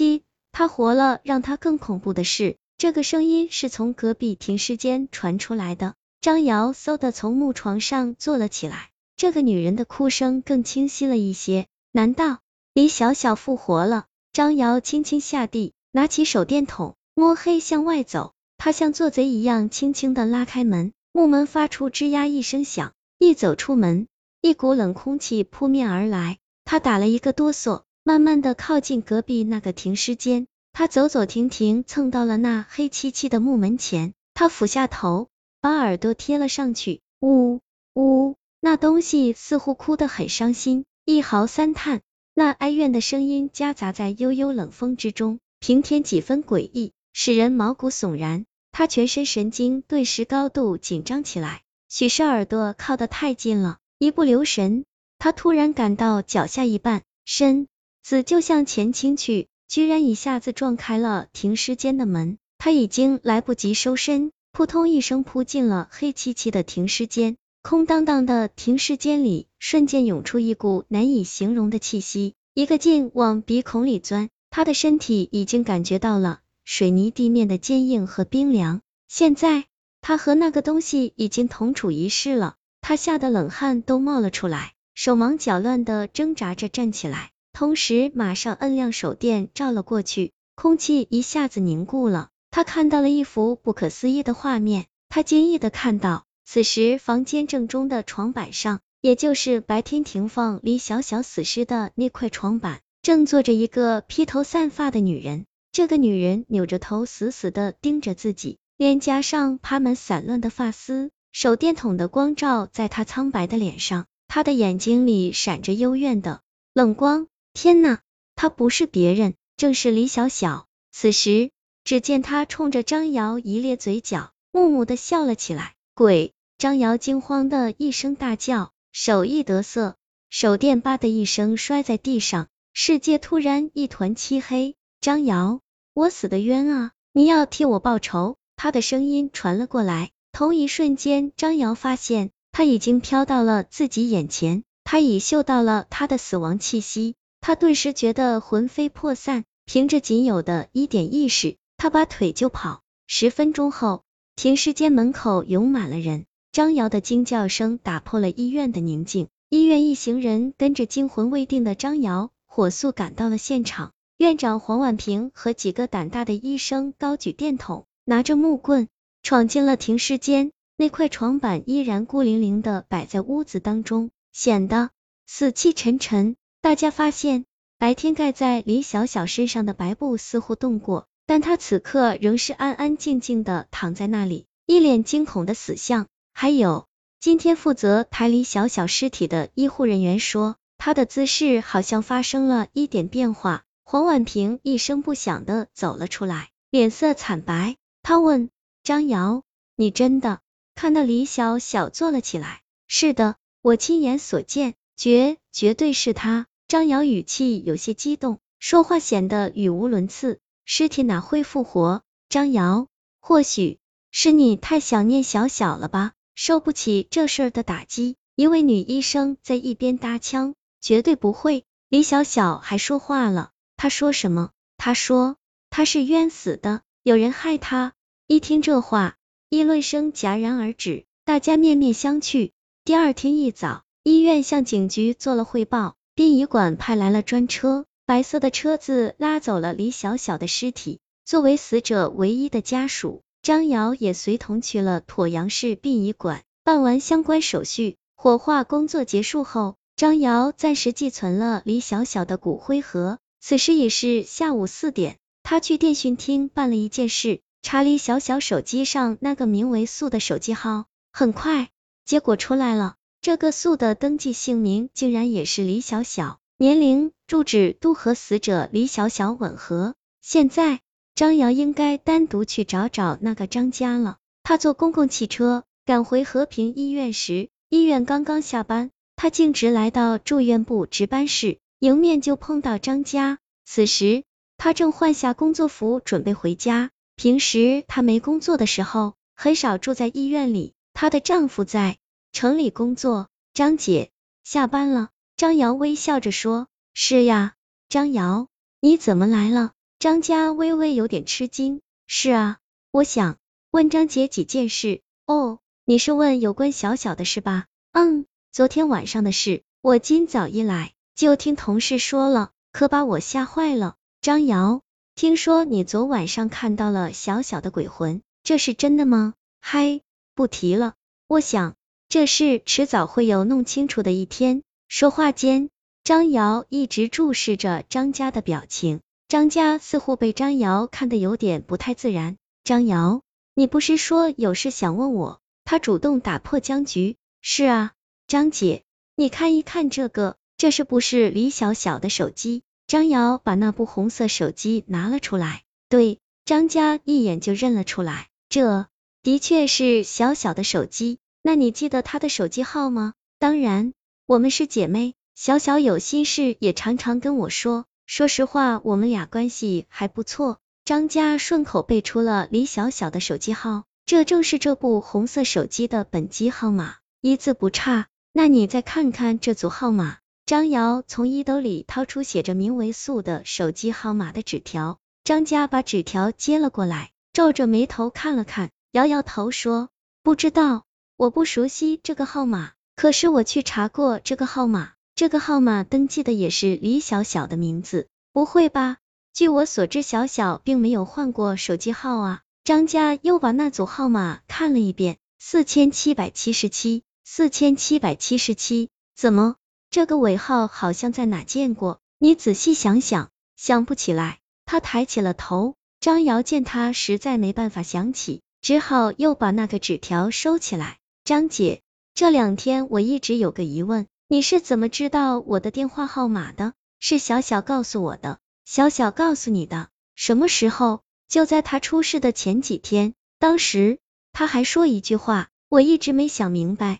七，他活了。让他更恐怖的是，这个声音是从隔壁停尸间传出来的。张瑶嗖的从木床上坐了起来，这个女人的哭声更清晰了一些。难道李小小复活了？张瑶轻轻下地，拿起手电筒，摸黑向外走。他像做贼一样，轻轻的拉开门，木门发出吱呀一声响。一走出门，一股冷空气扑面而来，他打了一个哆嗦。慢慢的靠近隔壁那个停尸间，他走走停停，蹭到了那黑漆漆的木门前。他俯下头，把耳朵贴了上去，呜呜，那东西似乎哭得很伤心，一嚎三叹，那哀怨的声音夹杂在悠悠冷风之中，平添几分诡异，使人毛骨悚然。他全身神经顿时高度紧张起来，许是耳朵靠得太近了，一不留神，他突然感到脚下一绊，身。子就向前倾去，居然一下子撞开了停尸间的门。他已经来不及收身，扑通一声扑进了黑漆漆的停尸间。空荡荡的停尸间里，瞬间涌出一股难以形容的气息，一个劲往鼻孔里钻。他的身体已经感觉到了水泥地面的坚硬和冰凉。现在，他和那个东西已经同处一室了。他吓得冷汗都冒了出来，手忙脚乱的挣扎着站起来。同时，马上摁亮手电，照了过去，空气一下子凝固了。他看到了一幅不可思议的画面，他惊异的看到，此时房间正中的床板上，也就是白天停放李小小死尸的那块床板，正坐着一个披头散发的女人。这个女人扭着头，死死的盯着自己，脸颊上爬满散乱的发丝，手电筒的光照在她苍白的脸上，她的眼睛里闪着幽怨的冷光。天呐，他不是别人，正是李小小。此时，只见他冲着张瑶一咧嘴角，木木的笑了起来。鬼！张瑶惊慌的一声大叫，手一得瑟，手电吧的一声摔在地上，世界突然一团漆黑。张瑶，我死的冤啊！你要替我报仇！他的声音传了过来。同一瞬间，张瑶发现他已经飘到了自己眼前，他已嗅到了他的死亡气息。他顿时觉得魂飞魄散，凭着仅有的一点意识，他把腿就跑。十分钟后，停尸间门口涌满了人，张瑶的惊叫声打破了医院的宁静。医院一行人跟着惊魂未定的张瑶，火速赶到了现场。院长黄婉平和几个胆大的医生高举电筒，拿着木棍，闯进了停尸间。那块床板依然孤零零的摆在屋子当中，显得死气沉沉。大家发现，白天盖在李小小身上的白布似乎动过，但她此刻仍是安安静静的躺在那里，一脸惊恐的死相。还有，今天负责抬李小小尸体的医护人员说，她的姿势好像发生了一点变化。黄婉平一声不响的走了出来，脸色惨白。他问张瑶：“你真的看到李小小坐了起来？”“是的，我亲眼所见，绝绝对是他。”张瑶语气有些激动，说话显得语无伦次。尸体哪会复活？张瑶，或许是你太想念小小了吧，受不起这事儿的打击。一位女医生在一边搭腔，绝对不会。李小小还说话了，她说什么？她说她是冤死的，有人害她。一听这话，议论声戛然而止，大家面面相觑。第二天一早，医院向警局做了汇报。殡仪馆派来了专车，白色的车子拉走了李小小的尸体。作为死者唯一的家属，张瑶也随同去了妥阳市殡仪馆，办完相关手续。火化工作结束后，张瑶暂时寄存了李小小的骨灰盒。此时已是下午四点，他去电讯厅办了一件事，查李小小手机上那个名为素的手机号。很快，结果出来了。这个素的登记姓名竟然也是李小小，年龄、住址都和死者李小小吻合。现在张瑶应该单独去找找那个张家了。他坐公共汽车赶回和平医院时，医院刚刚下班，他径直来到住院部值班室，迎面就碰到张家。此时他正换下工作服准备回家。平时他没工作的时候，很少住在医院里，她的丈夫在。城里工作，张姐下班了。张瑶微笑着说：“是呀。”张瑶，你怎么来了？张家微微有点吃惊。是啊，我想问张姐几件事。哦，你是问有关小小的事吧？嗯，昨天晚上的事，我今早一来就听同事说了，可把我吓坏了。张瑶，听说你昨晚上看到了小小的鬼魂，这是真的吗？嗨，不提了，我想这事迟早会有弄清楚的一天。说话间，张瑶一直注视着张家的表情。张家似乎被张瑶看得有点不太自然。张瑶，你不是说有事想问我？他主动打破僵局。是啊，张姐，你看一看这个，这是不是李小小的手机？张瑶把那部红色手机拿了出来。对，张家一眼就认了出来，这的确是小小的手机。那你记得她的手机号吗？当然，我们是姐妹，小小有心事也常常跟我说。说实话，我们俩关系还不错。张家顺口背出了李小小的手机号，这正是这部红色手机的本机号码，一字不差。那你再看看这组号码。张瑶从衣兜里掏出写着名为素的手机号码的纸条，张家把纸条接了过来，皱着眉头看了看，摇摇头说：“不知道，我不熟悉这个号码。可是我去查过这个号码。”这个号码登记的也是李小小的名字，不会吧？据我所知，小小并没有换过手机号啊。张家又把那组号码看了一遍，四千七百七十七，四千七百七十七，怎么这个尾号好像在哪见过？你仔细想想，想不起来。他抬起了头，张瑶见他实在没办法想起，只好又把那个纸条收起来。张姐，这两天我一直有个疑问。你是怎么知道我的电话号码的？是小小告诉我的。小小告诉你的？什么时候？就在他出事的前几天。当时他还说一句话，我一直没想明白。